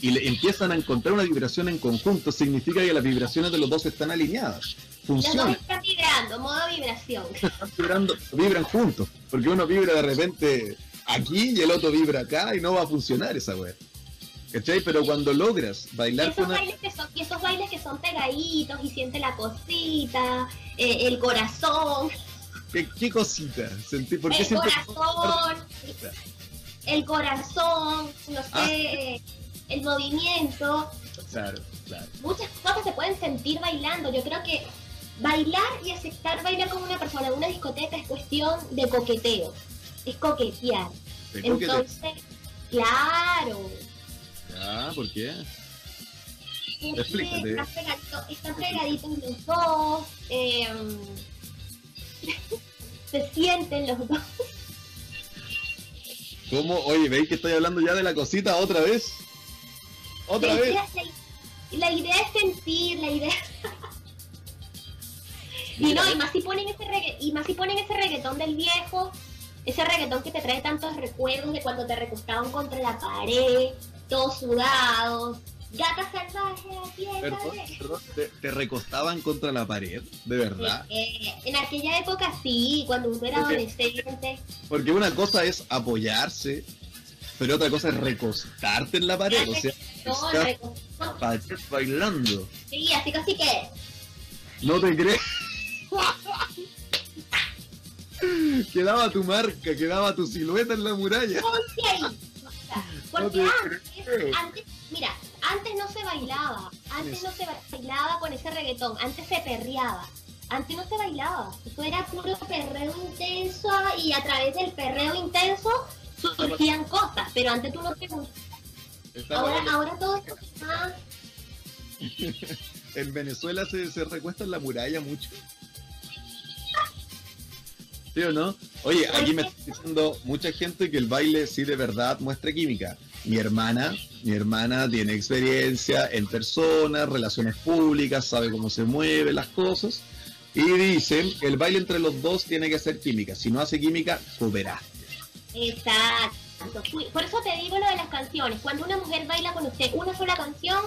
y le empiezan a encontrar una vibración en conjunto, significa que las vibraciones de los dos están alineadas. Funciona. están vibrando, modo vibración. Están vibrando, vibran juntos, porque uno vibra de repente aquí y el otro vibra acá y no va a funcionar esa wea. ¿Cachai? Pero cuando logras bailar y esos, bailes que son, y esos bailes que son pegaditos y siente la cosita, eh, el corazón. ¿Qué, cosita? Sentí, ¿por qué el corazón, el corazón, no sé, ah. el movimiento. Claro, claro. Muchas cosas se pueden sentir bailando. Yo creo que bailar y aceptar bailar con una persona en una discoteca es cuestión de coqueteo. Es coquetear. Entonces, claro. Ah, ¿por qué? Explícate. Están pegaditos, los dos. Eh, se sienten los dos. ¿Cómo? Oye, ¿veis que estoy hablando ya de la cosita otra vez? ¿Otra La vez? idea, la, la idea es sentir, la idea. y no, y más si ponen ese regga- y más si ponen ese reggaetón del viejo, ese reggaetón que te trae tantos recuerdos de cuando te recostaban contra la pared, todos sudados, gata salvaje, aquí Perdón, ¿te, te recostaban contra la pared? ¿De verdad? Eh, en aquella época sí, cuando uno era Ok. adolescente. Porque una cosa es apoyarse, pero otra cosa es recostarte en la pared. O sea, No, estás bailando. Sí, así casi que. No te crees. quedaba tu marca, quedaba tu silueta en la muralla. Porque No te antes, antes, mira, antes no se bailaba, antes no se bailaba con ese reggaetón, antes se perreaba, antes no se bailaba, eso era puro perreo intenso y a través del perreo intenso surgían cosas, pero antes tú no Estaba ahora, ahora todo es más, En Venezuela se, se recuesta en la muralla mucho. ¿Sí o no? Oye, aquí me está diciendo mucha gente que el baile sí de verdad muestra química. Mi hermana, mi hermana tiene experiencia en personas, relaciones públicas, sabe cómo se mueven las cosas. Y dicen que el baile entre los dos tiene que hacer química. Si no hace química, cooperaste. exacto. Por eso te digo lo de las canciones, cuando una mujer baila con usted una sola canción,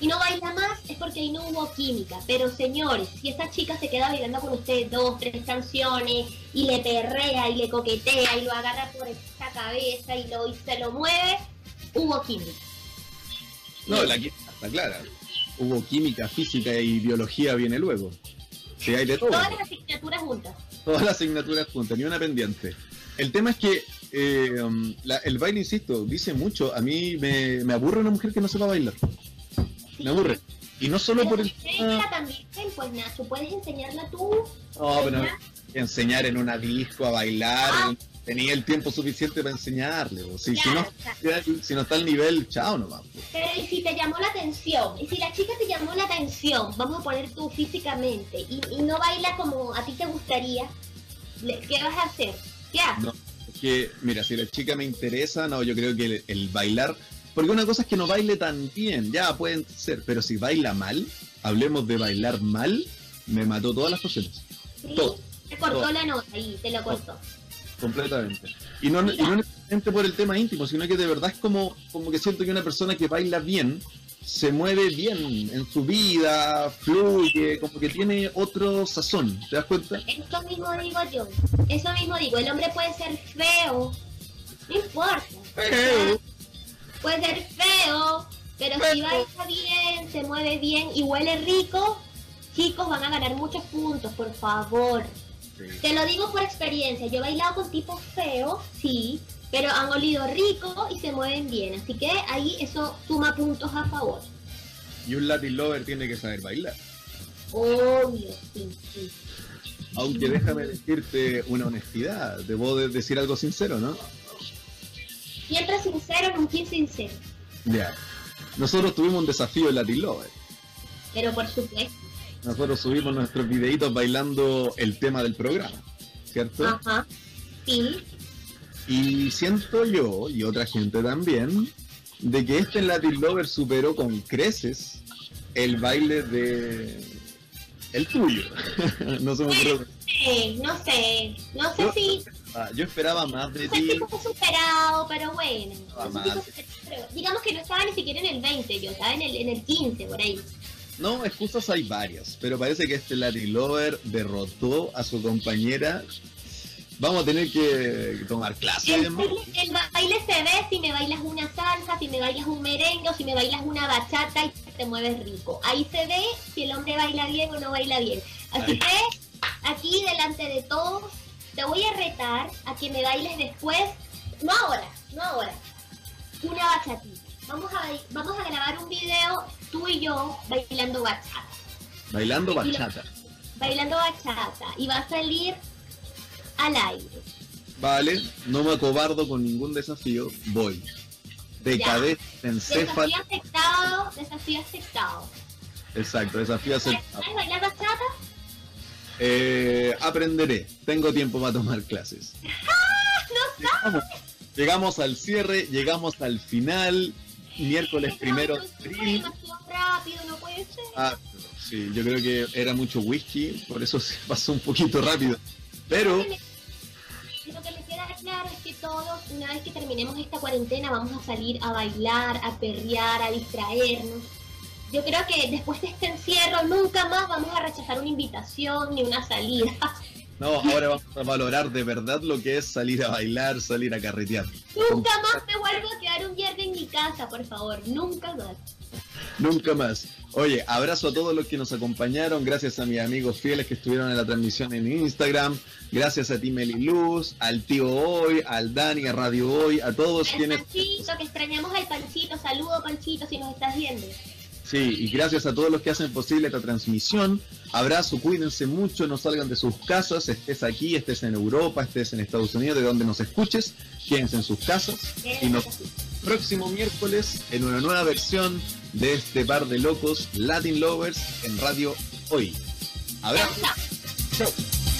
y no baila más es porque ahí no hubo química. Pero señores, si esa chica se queda bailando con usted dos, tres canciones y le perrea y le coquetea y lo agarra por esa cabeza y lo y se lo mueve, hubo química. No, la química está clara. Hubo química, física y biología viene luego. Sí, hay de todo. Todas las asignaturas juntas. Todas las asignaturas juntas, ni una pendiente. El tema es que eh, um, la- el baile, insisto, dice mucho. A mí me, me aburre una mujer que no sepa bailar. Me aburre. Y no solo Pero por el... también, pues Nacho, puedes enseñarla tú. No, pero ¿ya? enseñar en una disco a bailar. Ah. Tenía el tiempo suficiente para enseñarle. o Si, no, si no está al nivel, chao nomás. pues. Pero y si te llamó la atención, y si la chica te llamó la atención, vamos a poner tú físicamente, y, y no baila como a ti te gustaría, ¿qué vas a hacer? Ya. No, es que, mira, si la chica me interesa, no, yo creo que el, el bailar, porque una cosa es que no baile tan bien, ya pueden ser, pero si baila mal, hablemos de bailar mal, me mató todas las pasiones, ¿sí? todo. Te cortó todo. la nota ahí, te lo cortó. completamente. Y no, y no necesariamente por el tema íntimo, sino que de verdad es como, como que siento que una persona que baila bien se mueve bien en su vida, fluye, como que tiene otro sazón, ¿te das cuenta? Eso mismo digo yo, eso mismo digo, el hombre puede ser feo, no importa. Feo. Puede ser feo, pero si baila bien, se mueve bien y huele rico, chicos van a ganar muchos puntos, por favor. Te lo digo por experiencia, yo he bailado con tipos feos, sí, pero han olido rico y se mueven bien, así que ahí eso suma puntos a favor. Y un Latin lover tiene que saber bailar. Obvio, sí, sí. Aunque déjame decirte una honestidad, debo de decir algo sincero, ¿no? Siempre sincero, nunca insincero, Ya. Nosotros tuvimos un desafío en Latin Lover. pero por supuesto. Nosotros subimos nuestros videitos bailando el tema del programa, ¿cierto? Ajá. Sí, Y siento yo, y otra gente también, de que este Latin Lover superó con creces el baile de... el tuyo. no me ocurrió. Sí, no sé, no sé Yo- si Ah, yo esperaba más de ese ti. tipo fue superado, pero bueno. Ah, superado. Digamos que no estaba ni siquiera en el 20, yo estaba en el, en el 15, por ahí. No, excusas hay varias, pero parece que este Latin Lover derrotó a su compañera. Vamos a tener que tomar clases. El baile, el baile se ve si me bailas una salsa, si me bailas un merengue o si me bailas una bachata y te mueves rico. Ahí se ve si el hombre baila bien o no baila bien. Así que aquí delante de todos te voy a retar a que me bailes después, no ahora, no ahora, una bachatita. Vamos a, vamos a grabar un video tú y yo bailando bachata. Bailando bachata. Bailando bachata y va a salir al aire. Vale, no me acobardo con ningún desafío, voy. De Ya. cabeza, encéfalo. Desafío aceptado, desafío aceptado. Exacto, desafío ¿Sabes aceptado. bailar bachata? Eh, aprenderé. Tengo tiempo para tomar clases. llegamos, llegamos al cierre, llegamos al final. Miércoles primero de abril. rápido, no puede ser. Ah, sí, yo creo que era mucho whisky, por eso se pasó un poquito rápido. Pero lo que me queda claro es que todos, una vez que terminemos esta cuarentena, vamos a salir a bailar, a perrear, a distraernos. Yo creo que después de este encierro nunca más vamos a rechazar una invitación ni una salida. No, ahora vamos a valorar de verdad lo que es salir a bailar, salir a carretear. Nunca más me vuelvo a quedar un viernes en mi casa, por favor. Nunca más. Nunca más. Oye, abrazo a todos los que nos acompañaron. Gracias a mis amigos fieles que estuvieron en la transmisión en Instagram. Gracias a ti, Meli Luz, al tío Hoy, al Dani, a Radio Hoy, a todos al quienes. Panchito, que extrañamos al Panchito. Saludo, Panchito, si nos estás viendo. Sí, y gracias a todos los que hacen posible esta transmisión. Abrazo, cuídense mucho, no salgan de sus casas, estés aquí, estés en Europa, estés en Estados Unidos, de donde nos escuches, quédense en sus casas. Y nos próximo miércoles en una nueva versión de este par de locos Latin Lovers en Radio Hoy. Abrazo. Chao.